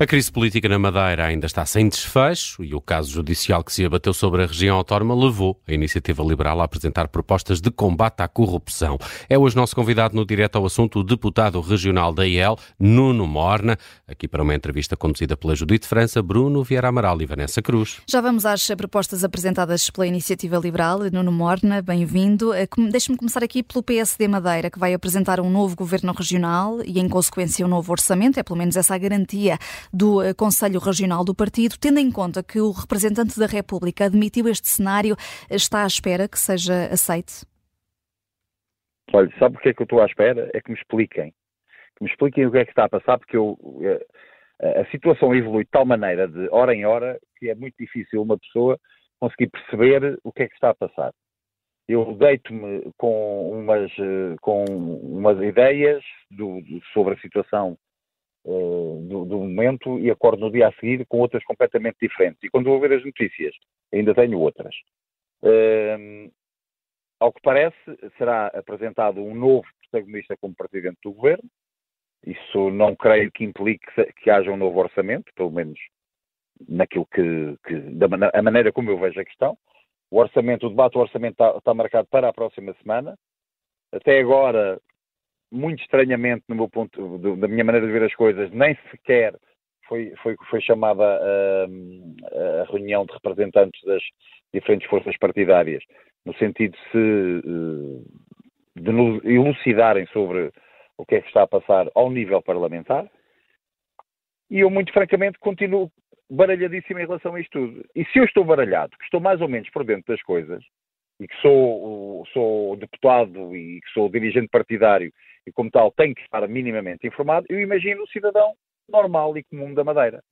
A crise política na Madeira ainda está sem desfecho e o caso judicial que se abateu sobre a região autónoma levou a Iniciativa Liberal a apresentar propostas de combate à corrupção. É hoje nosso convidado no Direto ao Assunto o deputado regional da IEL, Nuno Morna, aqui para uma entrevista conduzida pela Judite França, Bruno Vieira Amaral e Vanessa Cruz. Já vamos às propostas apresentadas pela Iniciativa Liberal. Nuno Morna, bem-vindo. Eh, deixe-me começar aqui pelo PSD Madeira, que vai apresentar um novo governo regional e, em consequência, um novo orçamento. É pelo menos essa a garantia do eh, Conselho Regional do Partido, tendo em conta que o representante da República admitiu este cenário, está à espera que seja aceite? Olha, sabe o que é que eu estou à espera? É que me expliquem. Que me expliquem o que é que está a passar, porque eu, eh, a situação evolui de tal maneira, de hora em hora, que é muito difícil uma pessoa conseguir perceber o que é que está a passar. Eu deito-me com umas, eh, com umas ideias do, sobre a situação do, do, momento e acordo no dia a seguir com outras completamente diferentes. E quando vou ver as notícias, ainda tenho outras. Uh, ao que parece, será apresentado um novo protagonista como presidente do governo. Isso não creio que implique que haja um novo orçamento, pelo menos naquilo que, que da a maneira como eu vejo a questão. O orçamento, o debate do orçamento está, está marcado para a próxima semana. Até agora, muito estranhamente, no meu ponto, da minha maneira de ver as coisas, nem sequer foi, foi, foi chamada a, a, reunião de representantes das diferentes forças partidárias, no sentido de se eh, de elucidarem sobre o que é que está a passar ao nível parlamentar. E eu, muito francamente, continuo baralhadíssimo em relação a isto tudo. E se eu estou baralhado, que estou mais ou menos por dentro das coisas, e que sou, sou deputado e que sou dirigente partidário e, como tal, tenho que estar minimamente informado, eu imagino o cidadão normal e comum da Madeira.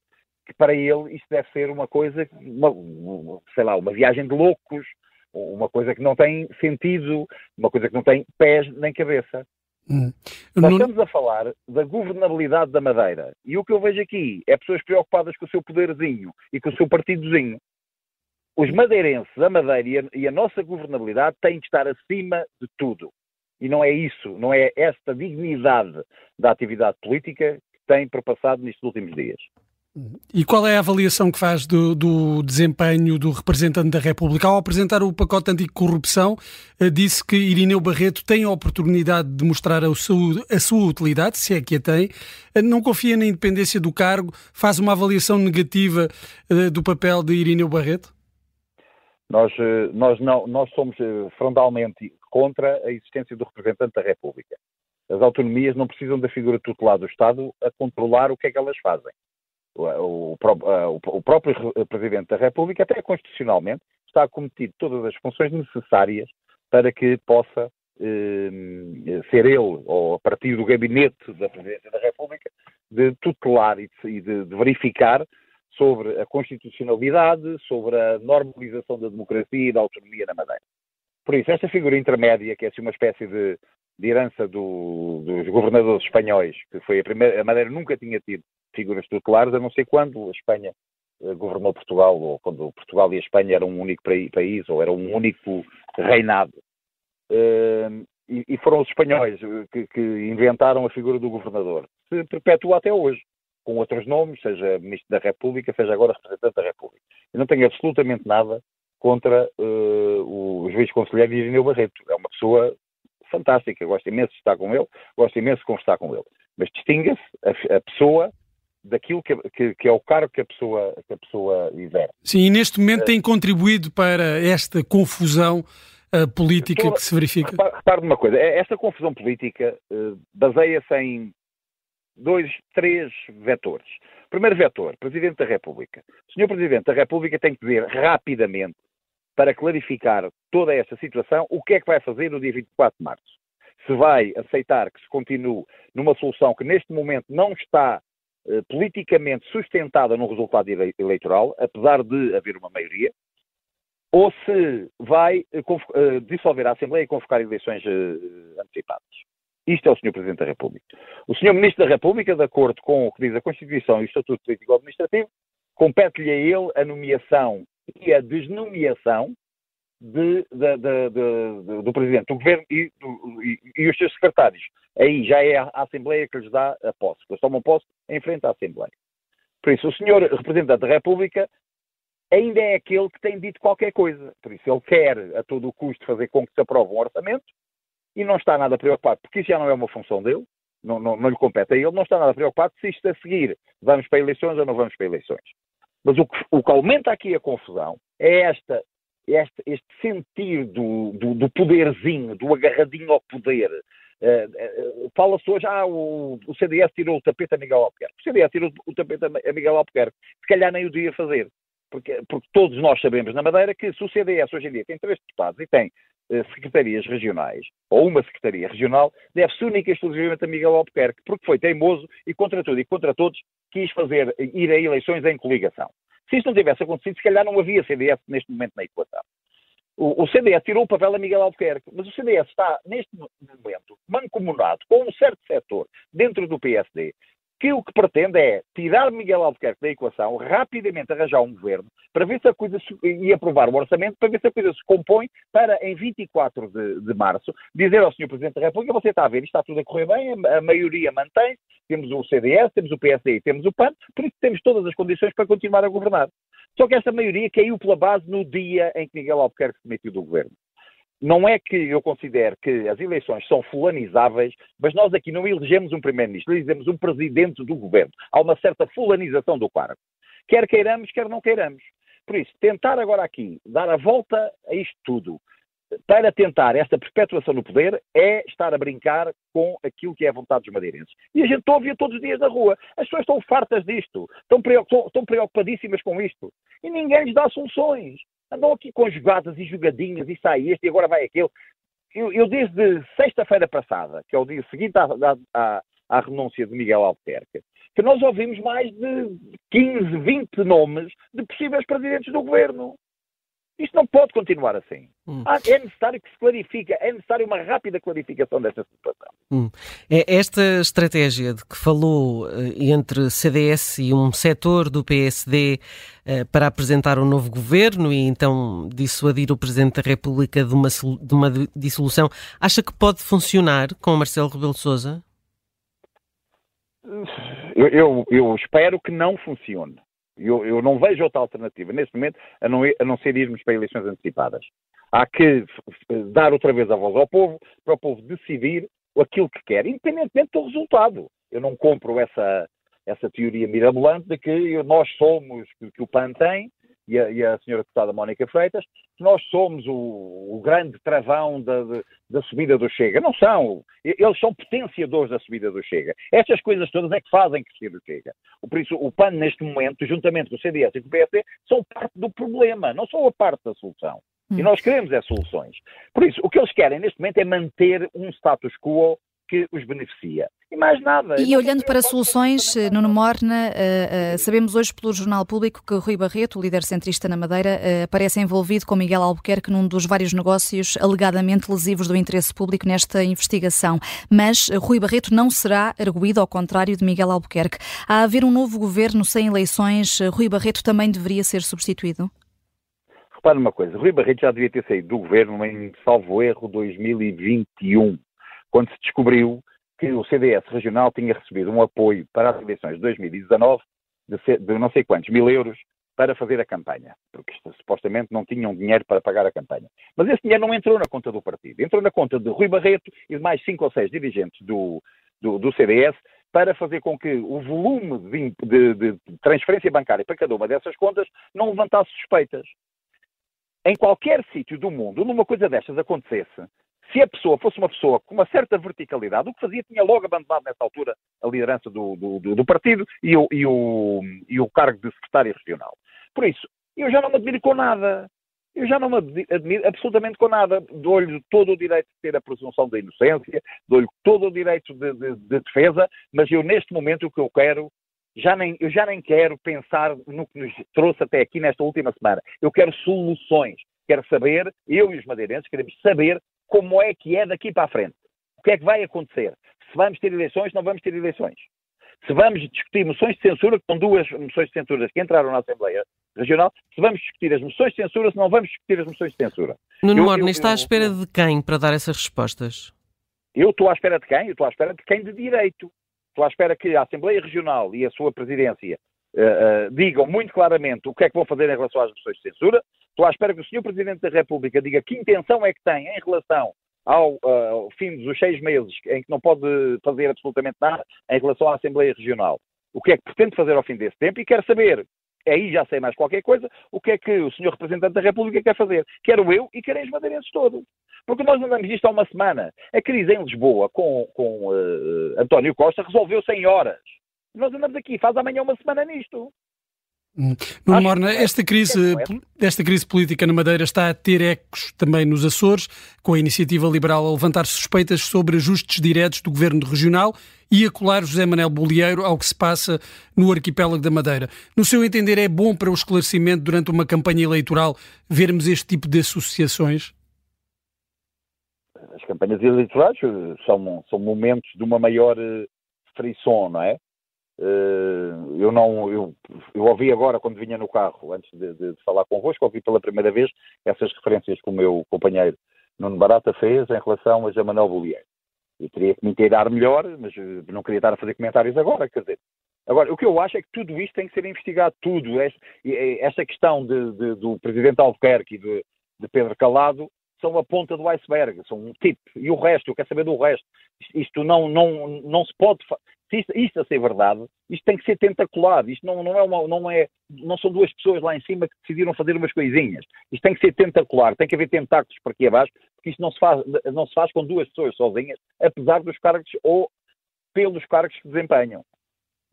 Que para ele isto deve ser uma coisa, uma, sei lá, uma viagem de loucos, uma coisa que não tem sentido, uma coisa que não tem pés nem cabeça. Hum. Nós não... estamos a falar da governabilidade da Madeira. E o que eu vejo aqui é pessoas preocupadas com o seu poderzinho e com o seu partidozinho. Os madeirenses, a Madeira e a, nossa governabilidade têm que estar acima de tudo. E não é isso, não é esta dignidade da atividade política que tem perpassado nestes últimos dias. E qual é a avaliação que faz do, do, desempenho do representante da República? Ao apresentar o pacote anticorrupção, eh, disse que Irineu Barreto tem a oportunidade de mostrar a sua, a sua utilidade, se é que a tem, eh, não confia na independência do cargo, faz uma avaliação negativa eh, do papel de Irineu Barreto? Nós, nós, não, nós somos frontalmente contra a existência do representante da República. As autonomias não precisam da figura tutelar do Estado a controlar o que é que elas fazem o, o, o, próprio Presidente da República, até constitucionalmente, está acometido todas as funções necessárias para que possa eh, ser ele, ou a partir do gabinete da Presidência da República, de tutelar e de, de, de verificar sobre a constitucionalidade, sobre a normalização da democracia e da autonomia na Madeira. Por isso, esta figura intermédia, que é assim uma espécie de, de herança do, dos governadores espanhóis, que foi a primeira, a Madeira nunca tinha tido figuras tutelares, a não ser quando a Espanha eh, governou Portugal, ou quando Portugal e a Espanha eram um único país, ou era um único reinado. Uh, e, foram os espanhóis eh, que, inventaram a figura do governador. Se perpetua até hoje, com outros nomes, seja Ministro da República, seja agora Representante da República. Eu não tenho absolutamente nada contra uh, o juiz conselheiro Irineu Barreto. É uma pessoa fantástica, gosto imenso de estar com ele, gosto imenso de conversar com ele. Mas distinga-se a, a pessoa daquilo que, que, que, é o cargo que a pessoa, que a pessoa exerce. Sim, e neste momento tem contribuído para esta confusão uh, política Toda, que se verifica? Repare, repare uma coisa, é, esta confusão política uh, baseia-se em dois, três vetores. Primeiro vetor, Presidente da República. O Senhor Presidente da República tem que dizer rapidamente, para clarificar toda esta situação, o que é que vai fazer no dia 24 de março. Se vai aceitar que se continue numa solução que neste momento não está eh, politicamente sustentada no resultado eleitoral, apesar de haver uma maioria, ou se vai eh, eh, dissolver a Assembleia e convocar eleições antecipadas. Isto é o Sr. Presidente da República. O Sr. Ministro da República, de acordo com o que diz a Constituição e o Estatuto Político Administrativo, compete-lhe a ele a nomeação e a desnomeação de, de, de, do Presidente do Governo e, do, e, e, os seus secretários. Aí já é a, Assembleia que lhes dá a posse. Eles tomam posse em frente à Assembleia. Por isso, o senhor representante da República ainda é aquele que tem dito qualquer coisa. Por isso, ele quer a todo o custo fazer com que se aprove um orçamento e não está nada preocupado, porque isso já não é uma função dele, não, não, não lhe compete a ele, não está nada preocupado se isto a seguir vamos para eleições ou não vamos para eleições. Mas o que, o que aumenta aqui a confusão é esta, este, este sentir do, do, do, poderzinho, do agarradinho ao poder. Uh, uh, Fala-se hoje, ah, o, o, CDS tirou o tapete a Miguel Albuquerque. O CDS tirou o tapete a Miguel Albuquerque. Se calhar nem o devia fazer. Porque, porque, todos nós sabemos na Madeira que se o CDS hoje em dia tem três deputados e tem secretarias regionais, ou uma secretaria regional, deve-se única e exclusivamente a Miguel Albuquerque, porque foi teimoso e contra tudo e contra todos quis fazer, ir a eleições em coligação. Se isto não tivesse acontecido, se calhar não havia CDS neste momento na equação. O, o CDS tirou o papel a Miguel Albuquerque, mas o CDS está, neste momento, mancomunado com um certo setor dentro do PSD, que o que pretende é tirar Miguel Albuquerque da equação, rapidamente arranjar um governo, para ver se a coisa se, e aprovar o orçamento, para ver se a coisa se compõe para, em 24 de, de março, dizer ao Sr. Presidente da República, você está a ver, está tudo a correr bem, a, maioria mantém, temos o CDS, temos o PSD temos o PAN, por isso temos todas as condições para continuar a governar. Só que essa maioria caiu pela base no dia em que Miguel Albuquerque se demitiu do governo. Não é que eu considere que as eleições são fulanizáveis, mas nós aqui não elegemos um primeiro-ministro, elegemos um presidente do governo. Há uma certa fulanização do cargo. Quer queiramos, quer não queiramos. Por isso, tentar agora aqui dar a volta a isto tudo, para tentar esta perpetuação no poder, é estar a brincar com aquilo que é a vontade dos madeirenses. E a gente ouve todos os dias na rua. As pessoas estão fartas disto, estão, preocupadíssimas com isto. E ninguém lhes dá soluções andam aqui com jogadas e jogadinhas, e sai este e agora vai aquele. Eu, eu desde sexta-feira passada, que é o dia seguinte à, à, à, renúncia de Miguel Albuquerque, que nós ouvimos mais de 15, 20 nomes de possíveis presidentes do governo. Isto não pode continuar assim. Hum. É necessário que se clarifique, é necessário uma rápida clarificação desta situação. Hum. É esta estratégia de que falou eh, entre CDS e um setor do PSD eh, para apresentar um novo governo e então dissuadir o Presidente da República de uma, de uma dissolução, acha que pode funcionar com Marcelo Rebelo de Sousa? Eu, eu, eu espero que não funcione. Eu, eu, não vejo outra alternativa neste momento a não, a não ser irmos para eleições antecipadas. Há que dar outra vez a voz ao povo, para o povo decidir aquilo que quer, independentemente do resultado. Eu não compro essa, essa teoria mirabolante de que nós somos, que o PAN tem, e a, e a senhora deputada Mónica Freitas, que nós somos o, o grande travão da, da, subida do Chega. Não são. Eles são potenciadores da subida do Chega. Estas coisas todas é que fazem crescer o Chega. Por isso, o PAN, neste momento, juntamente com o CDS e com o PSD, são parte do problema, não são a parte da solução. E hum. nós queremos é soluções. Por isso, o que eles querem neste momento é manter um status quo que os beneficia. E mais nada. E olhando para soluções, Nuno Morna, uh, uh, sabemos hoje pelo Jornal Público que Rui Barreto, o líder centrista na Madeira, uh, aparece envolvido com Miguel Albuquerque num dos vários negócios alegadamente lesivos do interesse público nesta investigação. Mas Rui Barreto não será arguído ao contrário de Miguel Albuquerque. A haver um novo governo sem eleições, Rui Barreto também deveria ser substituído? Repare uma coisa, Rui Barreto já devia ter saído do governo em, salvo erro, 2021 quando se descobriu que o CDS regional tinha recebido um apoio para as eleições de 2019 de, de não sei quantos mil euros para fazer a campanha, porque supostamente não tinham dinheiro para pagar a campanha. Mas esse dinheiro não entrou na conta do partido, entrou na conta de Rui Barreto e de mais cinco ou seis dirigentes do, do, do CDS para fazer com que o volume de, de, de, transferência bancária para cada uma dessas contas não levantasse suspeitas. Em qualquer sítio do mundo, numa coisa destas acontecesse, se a pessoa fosse uma pessoa com uma certa verticalidade, o que fazia tinha logo abandonado nessa altura a liderança do, do, do partido e o, e, o, e o cargo de secretário regional. Por isso, eu já não me admiro com nada. Eu já não me admiro absolutamente com nada. Dou-lhe todo o direito de ter a presunção da inocência, dou-lhe todo o direito de, de, de, defesa, mas eu, neste momento, o que eu quero, já nem, eu já nem quero pensar no que nos trouxe até aqui nesta última semana. Eu quero soluções. Quero saber, eu e os madeirenses queremos saber como é que é daqui para a frente. O que é que vai acontecer? Se vamos ter eleições, não vamos ter eleições. Se vamos discutir moções de censura, que são duas moções de censura que entraram na Assembleia Regional, se vamos discutir as moções de censura, se não vamos discutir as moções de censura. Nuno Morne, está à espera de quem para dar essas respostas? Eu estou à espera de quem? Eu estou à espera de quem de direito. Estou à espera que a Assembleia Regional e a sua presidência uh, digam muito claramente o que é que vão fazer em relação às moções de censura. Estou à espera que o Sr. Presidente da República diga que intenção é que tem em relação ao, uh, ao fim dos seis meses em que não pode fazer absolutamente nada em relação à Assembleia Regional. O que é que pretende fazer ao fim desse tempo e quero saber aí já sei mais qualquer coisa, o que é que o senhor representante da República quer fazer. Quero eu e querem os madeirenses todos. Porque nós andamos isto há uma semana. A crise em Lisboa com, com uh, António Costa resolveu-se em horas. Nós andamos aqui, faz amanhã uma semana nisto. Nuno Morna, esta crise, esta crise política na Madeira está a ter ecos também nos Açores, com a iniciativa liberal a levantar suspeitas sobre ajustes diretos do governo regional e a colar José Manuel Bolieiro ao que se passa no arquipélago da Madeira. No seu entender, é bom para o esclarecimento durante uma campanha eleitoral vermos este tipo de associações? As campanhas eleitorais são, são momentos de uma maior eh, frição, não é? Eh, eu não, eu, eu, ouvi agora quando vinha no carro, antes de, de, de, falar convosco, ouvi pela primeira vez essas referências que o meu companheiro Nuno Barata fez em relação a José Manuel Bolieiro. Eu teria que me inteirar melhor, mas eh, não queria estar a fazer comentários agora, quer dizer. Agora, o que eu acho é que tudo isto tem que ser investigado, tudo. Esta questão de, de, do Presidente Albuquerque e de, de Pedro Calado são a ponta do iceberg, são um tipo. E o resto, eu quero saber do resto. Isto não, não, não se pode se isto, isto, a ser verdade, isto tem que ser tentacular. Isto não, não, é uma, não, é, não são duas pessoas lá em cima que decidiram fazer umas coisinhas. Isto tem que ser tentacular, tem que haver tentáculos para aqui abaixo, porque isto não se faz, não se faz com duas pessoas sozinhas, apesar dos cargos ou pelos cargos que desempenham.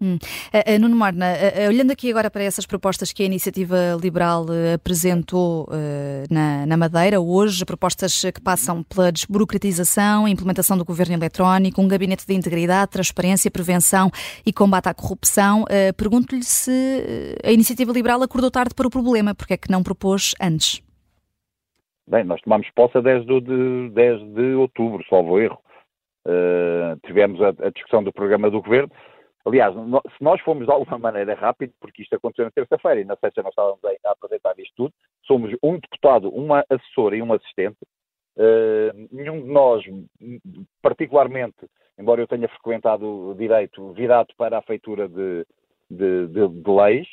Hum. Nuno Marna, olhando aqui agora para essas propostas que a Iniciativa Liberal uh, apresentou na, na, Madeira hoje, propostas que passam pela desburocratização, implementação do governo eletrónico, um gabinete de integridade, transparência, prevenção e combate à corrupção, pergunto-lhe se a Iniciativa Liberal acordou tarde para o problema, porque é que não propôs antes? Bem, nós tomamos posse a 10 de, 10 de outubro, salvo erro. tivemos a, a discussão do programa do governo Aliás, se nós fomos de alguma maneira rápido, porque isto aconteceu na terça-feira e na sexta nós estávamos a apresentar isto tudo, somos um deputado, uma assessora e um assistente. Uh, nenhum de nós, particularmente, embora eu tenha frequentado o direito, virado para a feitura de, de, de, de leis,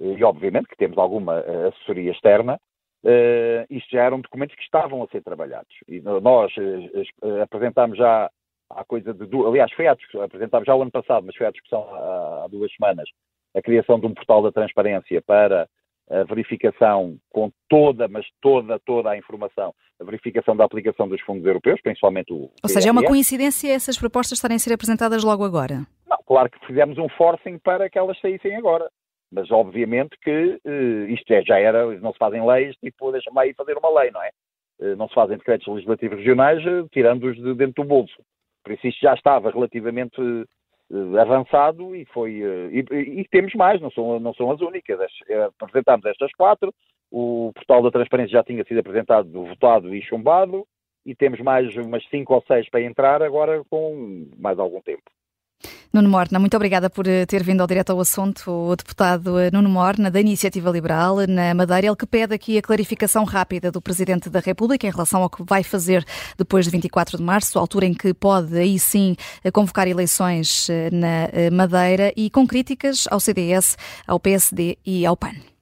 e obviamente que temos alguma eh, assessoria externa, uh, isto já eram documentos que estavam a ser trabalhados. E nós uh, apresentámos já há coisa de. Aliás, foi à discussão, apresentámos já o ano passado, mas foi à discussão há, há duas semanas, a criação de um portal da transparência para a verificação com toda, mas toda, toda a informação, a verificação da aplicação dos fundos europeus, principalmente o. Ou seja, é uma coincidência essas propostas estarem a ser apresentadas logo agora? Não, claro que fizemos um forcing para que elas saíssem agora. Mas obviamente que uh, isto é, já era, não se fazem leis, tipo, deixa-me aí fazer uma lei, não é? Uh, não se fazem decretos legislativos regionais uh, tirando-os de dentro do bolso. Por isso isto já estava relativamente uh, avançado e foi uh, e, e, temos mais, não são, não são as únicas. Eh, apresentámos estas quatro, o portal da transparência já tinha sido apresentado, votado e chumbado, e temos mais umas cinco ou seis para entrar agora com mais algum tempo. Nuno Morna, muito obrigada por eh, ter vindo ao direto ao assunto. O deputado eh, Nuno Morna, da Iniciativa Liberal, na Madeira, ele que pede aqui a clarificação rápida do Presidente da República em relação ao que vai fazer depois de 24 de março, altura em que pode aí sim eh, convocar eleições na Madeira e com críticas ao CDS, ao PSD e ao PAN.